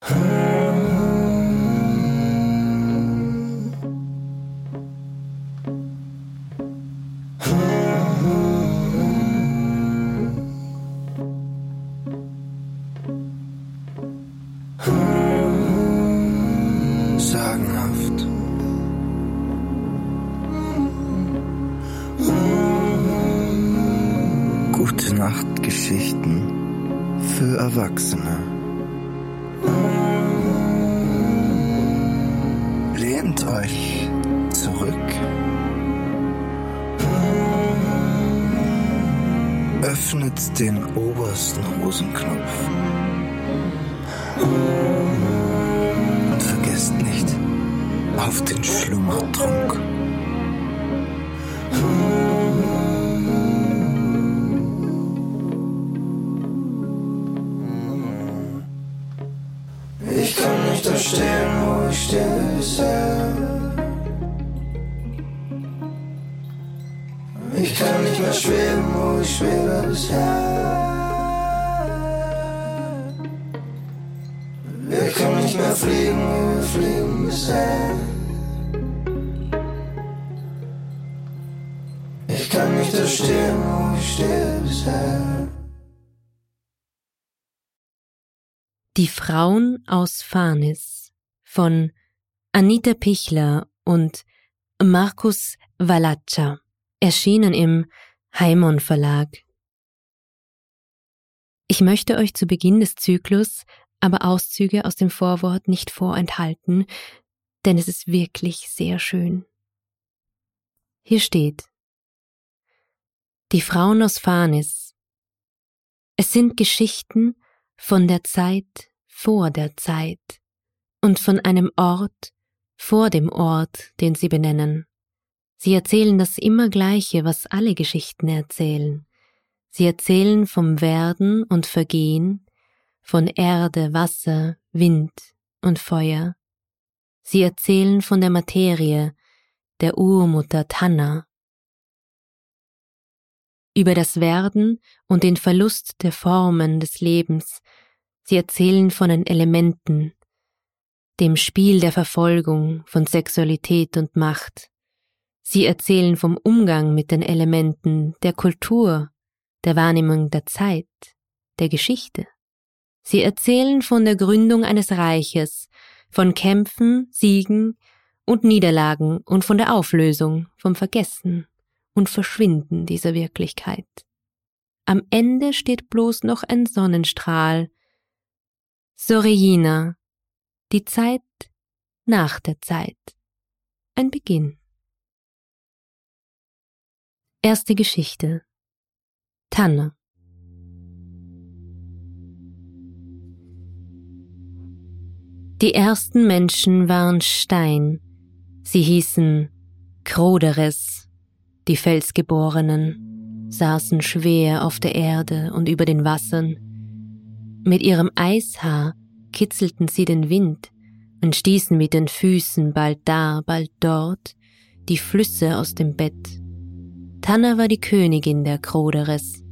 Huh? Öffnet den obersten Hosenknopf. Und vergesst nicht auf den Schlummertrunk. Ich kann nicht da stehen, wo ich stehe bisher. Mehr schweben, wo ich schwebe bisher. Wir können nicht mehr fliegen, wie wir fliegen bisher. Ich kann nicht da stehen, wo ich stehe bisher. Die Frauen aus Farnis von Anita Pichler und Markus Valaccia, erschienen im Heimon Verlag. Ich möchte euch zu Beginn des Zyklus aber Auszüge aus dem Vorwort nicht vorenthalten, denn es ist wirklich sehr schön. Hier steht Die Frauen aus Farnis. Es sind Geschichten von der Zeit vor der Zeit und von einem Ort vor dem Ort, den sie benennen. Sie erzählen das immer Gleiche, was alle Geschichten erzählen. Sie erzählen vom Werden und Vergehen, von Erde, Wasser, Wind und Feuer. Sie erzählen von der Materie, der Urmutter Tanna, über das Werden und den Verlust der Formen des Lebens. Sie erzählen von den Elementen, dem Spiel der Verfolgung von Sexualität und Macht. Sie erzählen vom Umgang mit den Elementen, der Kultur, der Wahrnehmung der Zeit, der Geschichte. Sie erzählen von der Gründung eines Reiches, von Kämpfen, Siegen und Niederlagen und von der Auflösung, vom Vergessen und Verschwinden dieser Wirklichkeit. Am Ende steht bloß noch ein Sonnenstrahl. Sorejina, die Zeit nach der Zeit. Ein Beginn. Erste Geschichte. Tanne. Die ersten Menschen waren Stein. Sie hießen Kroderes, die Felsgeborenen, saßen schwer auf der Erde und über den Wassern. Mit ihrem Eishaar kitzelten sie den Wind und stießen mit den Füßen bald da, bald dort die Flüsse aus dem Bett. Tanna war die Königin der Kroderes.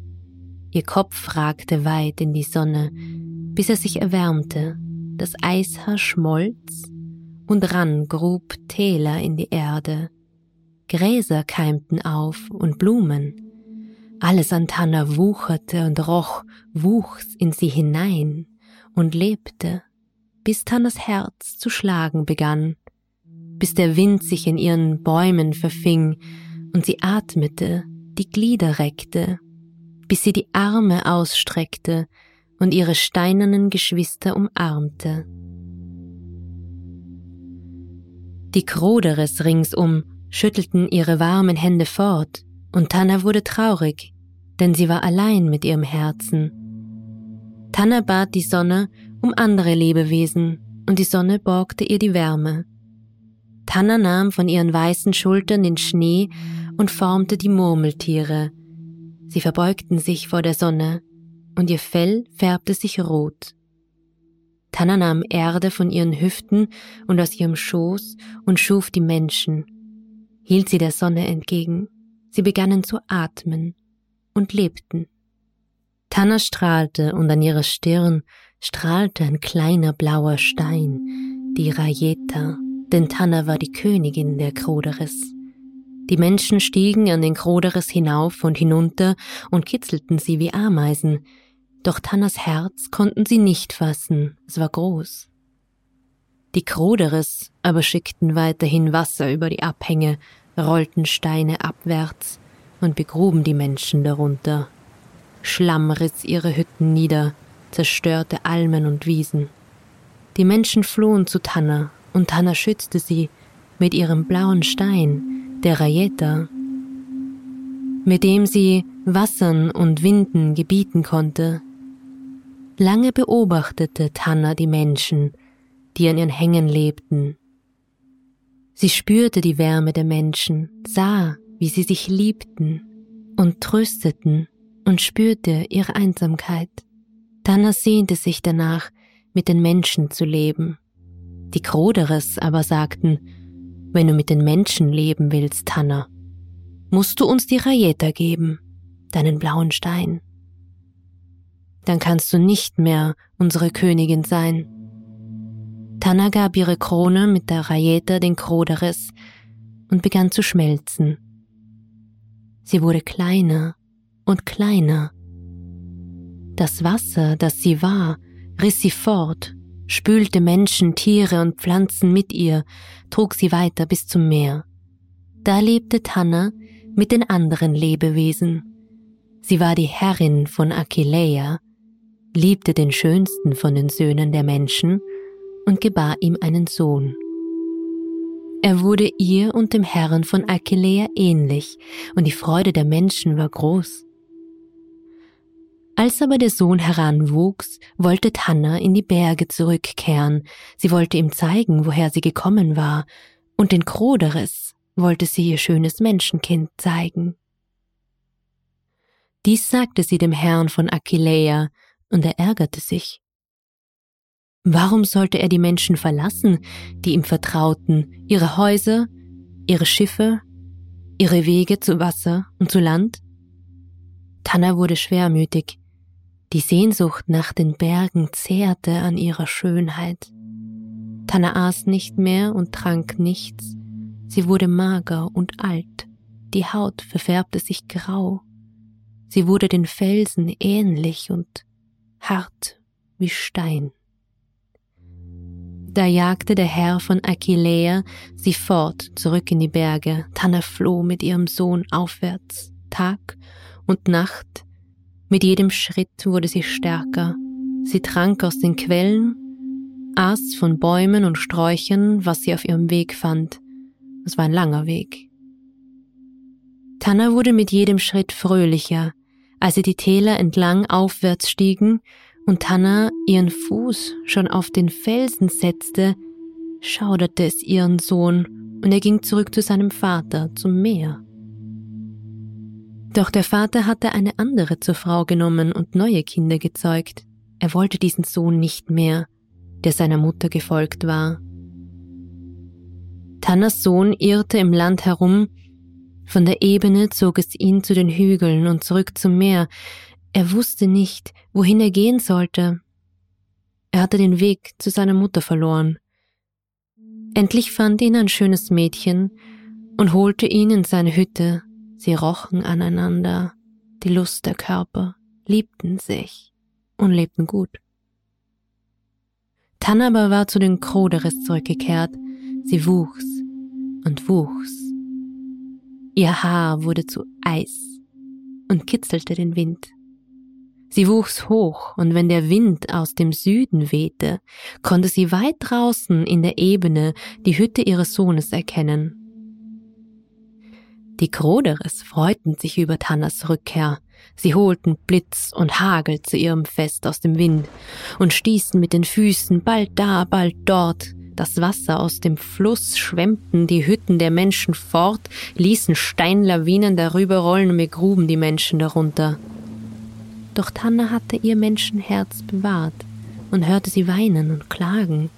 Ihr Kopf ragte weit in die Sonne, bis er sich erwärmte das Eishaar schmolz und ran grub Täler in die Erde. Gräser keimten auf und Blumen. Alles an Tanna wucherte und roch, wuchs in sie hinein und lebte, bis Tannas Herz zu schlagen begann, bis der Wind sich in ihren Bäumen verfing und sie atmete, die Glieder reckte, bis sie die Arme ausstreckte und ihre steinernen Geschwister umarmte. Die Kroderes ringsum schüttelten ihre warmen Hände fort, und Tanna wurde traurig, denn sie war allein mit ihrem Herzen. Tanna bat die Sonne um andere Lebewesen, und die Sonne borgte ihr die Wärme. Tanna nahm von ihren weißen Schultern den Schnee und formte die Murmeltiere. Sie verbeugten sich vor der Sonne, und ihr Fell färbte sich rot. Tanna nahm Erde von ihren Hüften und aus ihrem Schoß und schuf die Menschen, hielt sie der Sonne entgegen, sie begannen zu atmen und lebten. Tanna strahlte und an ihrer Stirn strahlte ein kleiner blauer Stein, die Rayeta, denn Tanna war die Königin der Kroderis. Die Menschen stiegen an den Kroderis hinauf und hinunter und kitzelten sie wie Ameisen, doch Tannas Herz konnten sie nicht fassen, es war groß. Die Kroderis aber schickten weiterhin Wasser über die Abhänge, rollten Steine abwärts und begruben die Menschen darunter. Schlamm riss ihre Hütten nieder, zerstörte Almen und Wiesen. Die Menschen flohen zu Tanna, und Tanna schützte sie mit ihrem blauen Stein, der Rayeta, mit dem sie Wassern und Winden gebieten konnte. Lange beobachtete Tanna die Menschen, die an ihren Hängen lebten. Sie spürte die Wärme der Menschen, sah, wie sie sich liebten und trösteten und spürte ihre Einsamkeit. Tanna sehnte sich danach, mit den Menschen zu leben. Die Kroderes aber sagten, wenn du mit den Menschen leben willst, Tanna, musst du uns die Rayeta geben, deinen blauen Stein. Dann kannst du nicht mehr unsere Königin sein. Tanna gab ihre Krone mit der Rayeta den Kroderes und begann zu schmelzen. Sie wurde kleiner und kleiner. Das Wasser, das sie war, riss sie fort, spülte Menschen, Tiere und Pflanzen mit ihr, trug sie weiter bis zum Meer. Da lebte Tanna mit den anderen Lebewesen. Sie war die Herrin von Aquileia, liebte den schönsten von den Söhnen der Menschen und gebar ihm einen Sohn. Er wurde ihr und dem Herrn von Aquileia ähnlich, und die Freude der Menschen war groß. Als aber der Sohn heranwuchs, wollte Tanna in die Berge zurückkehren, sie wollte ihm zeigen, woher sie gekommen war, und den Kroderes wollte sie ihr schönes Menschenkind zeigen. Dies sagte sie dem Herrn von Aquileia, und er ärgerte sich. Warum sollte er die Menschen verlassen, die ihm vertrauten, ihre Häuser, ihre Schiffe, ihre Wege zu Wasser und zu Land? Tanna wurde schwermütig. Die Sehnsucht nach den Bergen zehrte an ihrer Schönheit. Tanna aß nicht mehr und trank nichts. Sie wurde mager und alt. Die Haut verfärbte sich grau. Sie wurde den Felsen ähnlich und hart wie Stein. Da jagte der Herr von Aquileia sie fort zurück in die Berge. Tanna floh mit ihrem Sohn aufwärts, Tag und Nacht. Mit jedem Schritt wurde sie stärker. Sie trank aus den Quellen, aß von Bäumen und Sträuchern, was sie auf ihrem Weg fand. Es war ein langer Weg. Tanna wurde mit jedem Schritt fröhlicher, als sie die Täler entlang aufwärts stiegen und Tanna ihren Fuß schon auf den Felsen setzte, schauderte es ihren Sohn und er ging zurück zu seinem Vater zum Meer. Doch der Vater hatte eine andere zur Frau genommen und neue Kinder gezeugt. Er wollte diesen Sohn nicht mehr, der seiner Mutter gefolgt war. Tannas Sohn irrte im Land herum, von der Ebene zog es ihn zu den Hügeln und zurück zum Meer, er wusste nicht, wohin er gehen sollte. Er hatte den Weg zu seiner Mutter verloren. Endlich fand ihn ein schönes Mädchen und holte ihn in seine Hütte. Sie rochen aneinander, die Lust der Körper, liebten sich und lebten gut. Tanaba war zu den Kroderes zurückgekehrt. Sie wuchs und wuchs. Ihr Haar wurde zu Eis und kitzelte den Wind. Sie wuchs hoch, und wenn der Wind aus dem Süden wehte, konnte sie weit draußen in der Ebene die Hütte ihres Sohnes erkennen. Die Kroderes freuten sich über Tannas Rückkehr. Sie holten Blitz und Hagel zu ihrem Fest aus dem Wind und stießen mit den Füßen bald da, bald dort. Das Wasser aus dem Fluss schwemmten die Hütten der Menschen fort, ließen Steinlawinen darüber rollen und begruben die Menschen darunter. Doch Tanne hatte ihr Menschenherz bewahrt und hörte sie weinen und klagen.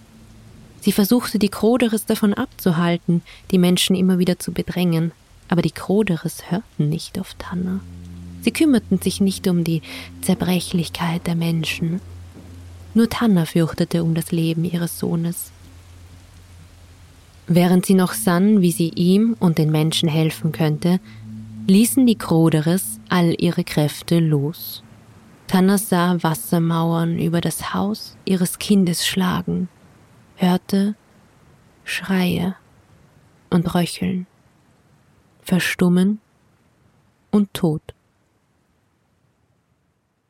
Sie versuchte die Kroderes davon abzuhalten, die Menschen immer wieder zu bedrängen, aber die Kroderes hörten nicht auf Tanne. Sie kümmerten sich nicht um die Zerbrechlichkeit der Menschen. Nur Tanna fürchtete um das Leben ihres Sohnes. Während sie noch sann, wie sie ihm und den Menschen helfen könnte, ließen die Kroderes all ihre Kräfte los. Tanna sah Wassermauern über das Haus ihres Kindes schlagen, hörte Schreie und Röcheln, Verstummen und Tod.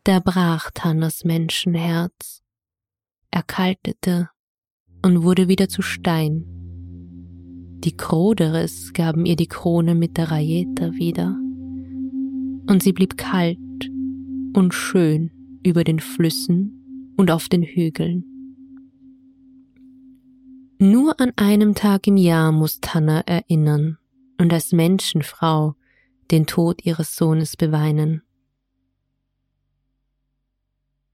Da brach Tannas Menschenherz, erkaltete und wurde wieder zu Stein. Die Kroderes gaben ihr die Krone mit der Rajeta wieder, und sie blieb kalt und schön über den Flüssen und auf den Hügeln. Nur an einem Tag im Jahr muss Tanna erinnern und als Menschenfrau den Tod ihres Sohnes beweinen.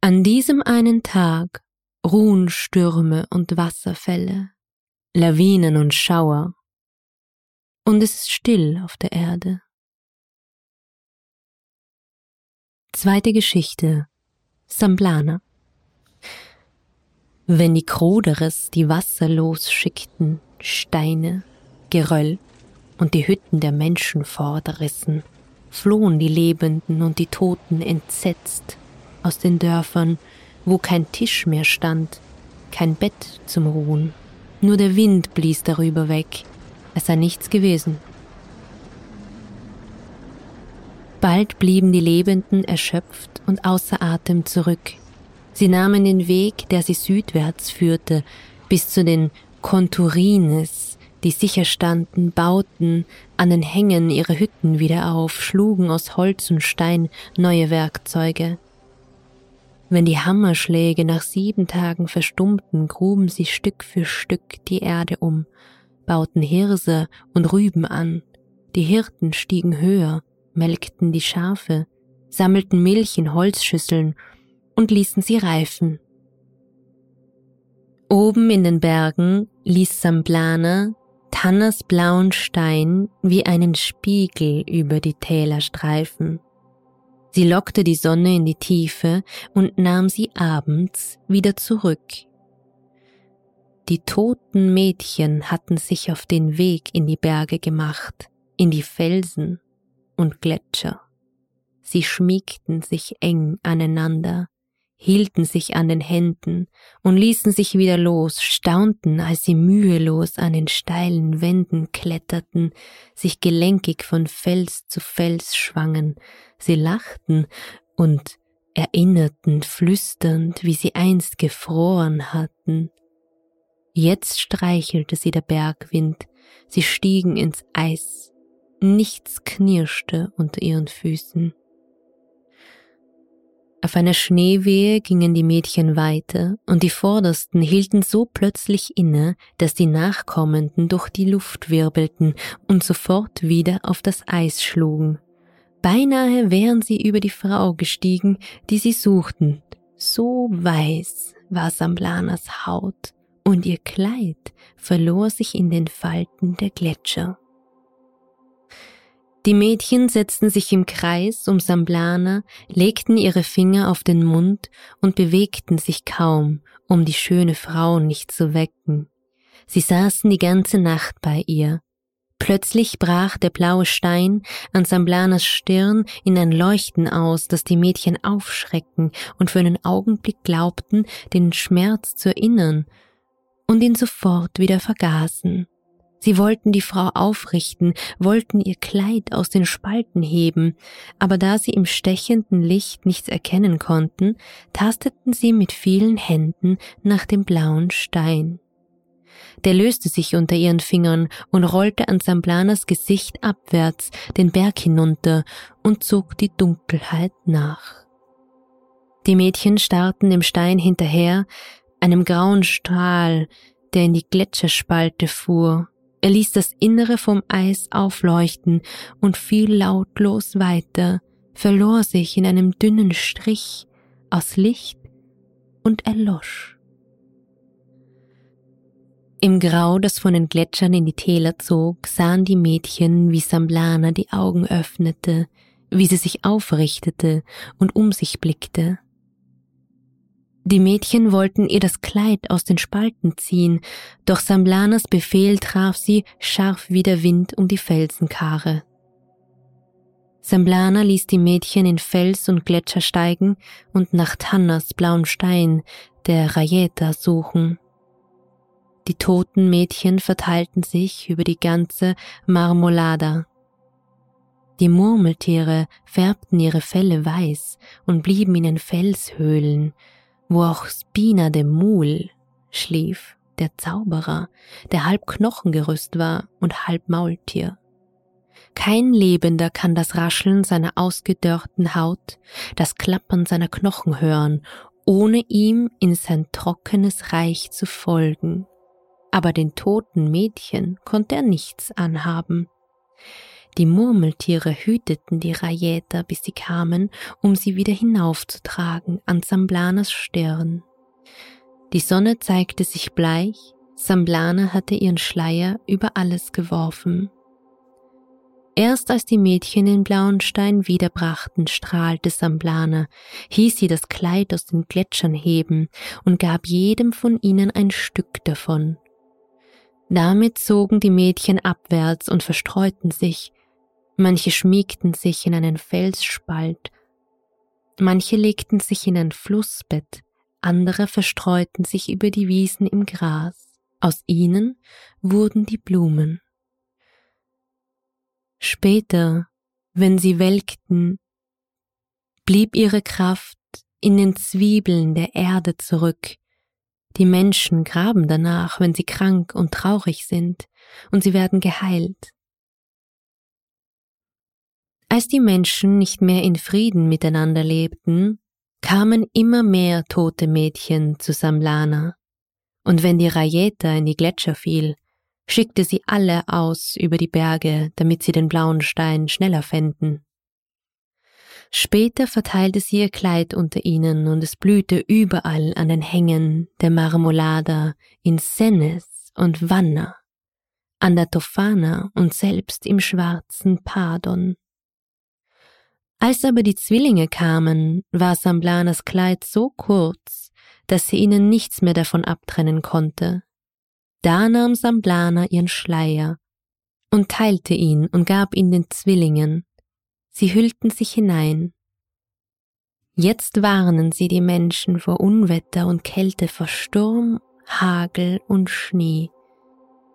An diesem einen Tag ruhen Stürme und Wasserfälle, Lawinen und Schauer, und es ist still auf der Erde. Zweite Geschichte Samblana Wenn die Kroderes die Wasser losschickten, Steine, Geröll und die Hütten der Menschen fortrissen, flohen die Lebenden und die Toten entsetzt aus den Dörfern, wo kein Tisch mehr stand, kein Bett zum Ruhen, nur der Wind blies darüber weg, es sei nichts gewesen. Bald blieben die Lebenden erschöpft und außer Atem zurück. Sie nahmen den Weg, der sie südwärts führte, bis zu den Konturines, die sicher standen, bauten an den Hängen ihre Hütten wieder auf, schlugen aus Holz und Stein neue Werkzeuge. Wenn die Hammerschläge nach sieben Tagen verstummten, gruben sie Stück für Stück die Erde um, bauten Hirse und Rüben an, die Hirten stiegen höher, melkten die Schafe, sammelten Milch in Holzschüsseln und ließen sie reifen. Oben in den Bergen ließ Samblana Tannas blauen Stein wie einen Spiegel über die Täler streifen. Sie lockte die Sonne in die Tiefe und nahm sie abends wieder zurück. Die toten Mädchen hatten sich auf den Weg in die Berge gemacht, in die Felsen, und Gletscher. Sie schmiegten sich eng aneinander, hielten sich an den Händen und ließen sich wieder los, staunten, als sie mühelos an den steilen Wänden kletterten, sich gelenkig von Fels zu Fels schwangen, sie lachten und erinnerten flüsternd, wie sie einst gefroren hatten. Jetzt streichelte sie der Bergwind, sie stiegen ins Eis, Nichts knirschte unter ihren Füßen. Auf einer Schneewehe gingen die Mädchen weiter, und die Vordersten hielten so plötzlich inne, dass die Nachkommenden durch die Luft wirbelten und sofort wieder auf das Eis schlugen. Beinahe wären sie über die Frau gestiegen, die sie suchten. So weiß war Samblanas Haut, und ihr Kleid verlor sich in den Falten der Gletscher. Die Mädchen setzten sich im Kreis um Samblana, legten ihre Finger auf den Mund und bewegten sich kaum, um die schöne Frau nicht zu wecken. Sie saßen die ganze Nacht bei ihr. Plötzlich brach der blaue Stein an Samblanas Stirn in ein Leuchten aus, das die Mädchen aufschrecken und für einen Augenblick glaubten, den Schmerz zu erinnern und ihn sofort wieder vergaßen. Sie wollten die Frau aufrichten, wollten ihr Kleid aus den Spalten heben, aber da sie im stechenden Licht nichts erkennen konnten, tasteten sie mit vielen Händen nach dem blauen Stein. Der löste sich unter ihren Fingern und rollte an Samblanas Gesicht abwärts den Berg hinunter und zog die Dunkelheit nach. Die Mädchen starrten dem Stein hinterher, einem grauen Strahl, der in die Gletscherspalte fuhr er ließ das Innere vom Eis aufleuchten und fiel lautlos weiter, verlor sich in einem dünnen Strich aus Licht und erlosch. Im Grau, das von den Gletschern in die Täler zog, sahen die Mädchen, wie Samblana die Augen öffnete, wie sie sich aufrichtete und um sich blickte. Die Mädchen wollten ihr das Kleid aus den Spalten ziehen, doch Samblanas Befehl traf sie scharf wie der Wind um die Felsenkare. Samblana ließ die Mädchen in Fels und Gletscher steigen und nach Tannas blauen Stein, der Rayeta, suchen. Die toten Mädchen verteilten sich über die ganze Marmolada. Die Murmeltiere färbten ihre Felle weiß und blieben in den Felshöhlen, wo auch Spina de Mul schlief, der Zauberer, der halb Knochengerüst war und halb Maultier. Kein Lebender kann das Rascheln seiner ausgedörrten Haut, das Klappern seiner Knochen hören, ohne ihm in sein trockenes Reich zu folgen. Aber den toten Mädchen konnte er nichts anhaben. Die Murmeltiere hüteten die Rayeta, bis sie kamen, um sie wieder hinaufzutragen an Samblanas Stirn. Die Sonne zeigte sich bleich, Samblana hatte ihren Schleier über alles geworfen. Erst als die Mädchen den blauen Stein wiederbrachten, strahlte Samblana, hieß sie das Kleid aus den Gletschern heben und gab jedem von ihnen ein Stück davon. Damit zogen die Mädchen abwärts und verstreuten sich, Manche schmiegten sich in einen Felsspalt, manche legten sich in ein Flussbett, andere verstreuten sich über die Wiesen im Gras. Aus ihnen wurden die Blumen. Später, wenn sie welkten, blieb ihre Kraft in den Zwiebeln der Erde zurück. Die Menschen graben danach, wenn sie krank und traurig sind, und sie werden geheilt. Als die Menschen nicht mehr in Frieden miteinander lebten, kamen immer mehr tote Mädchen zu Samlana, und wenn die Rayeta in die Gletscher fiel, schickte sie alle aus über die Berge, damit sie den blauen Stein schneller fänden. Später verteilte sie ihr Kleid unter ihnen und es blühte überall an den Hängen der Marmolada in Senes und Vanna, an der Tofana und selbst im schwarzen Pardon. Als aber die Zwillinge kamen, war Samblanas Kleid so kurz, dass sie ihnen nichts mehr davon abtrennen konnte. Da nahm Samblana ihren Schleier und teilte ihn und gab ihn den Zwillingen. Sie hüllten sich hinein. Jetzt warnen sie die Menschen vor Unwetter und Kälte, vor Sturm, Hagel und Schnee.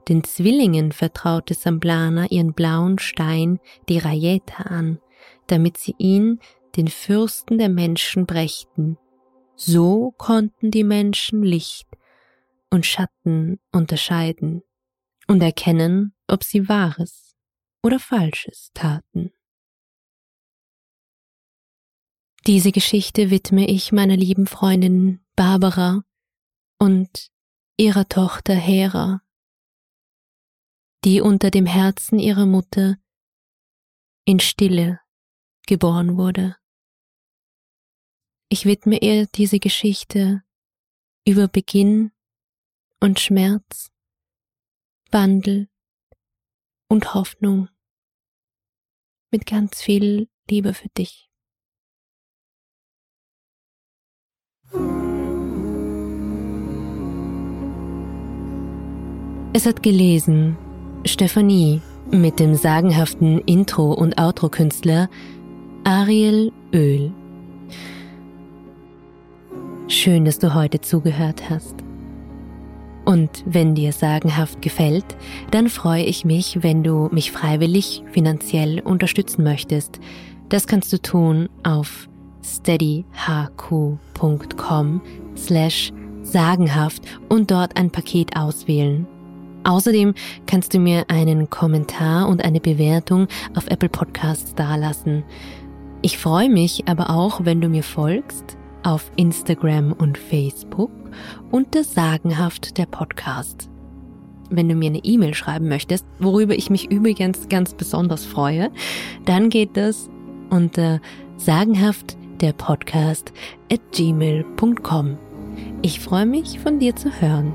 Den Zwillingen vertraute Samblana ihren blauen Stein, die Rayeta, an, damit sie ihn, den Fürsten der Menschen, brächten. So konnten die Menschen Licht und Schatten unterscheiden und erkennen, ob sie Wahres oder Falsches taten. Diese Geschichte widme ich meiner lieben Freundin Barbara und ihrer Tochter Hera, die unter dem Herzen ihrer Mutter in Stille geboren wurde. Ich widme ihr diese Geschichte über Beginn und Schmerz, Wandel und Hoffnung mit ganz viel Liebe für dich. Es hat gelesen Stephanie mit dem sagenhaften Intro- und Outro-Künstler Ariel Öl. Schön, dass du heute zugehört hast. Und wenn dir sagenhaft gefällt, dann freue ich mich, wenn du mich freiwillig finanziell unterstützen möchtest. Das kannst du tun auf steadyhq.com slash sagenhaft und dort ein Paket auswählen. Außerdem kannst du mir einen Kommentar und eine Bewertung auf Apple Podcasts dalassen. Ich freue mich aber auch, wenn du mir folgst auf Instagram und Facebook unter Sagenhaft der Podcast. Wenn du mir eine E-Mail schreiben möchtest, worüber ich mich übrigens ganz besonders freue, dann geht das unter sagenhaft der Podcast at gmail.com. Ich freue mich von dir zu hören.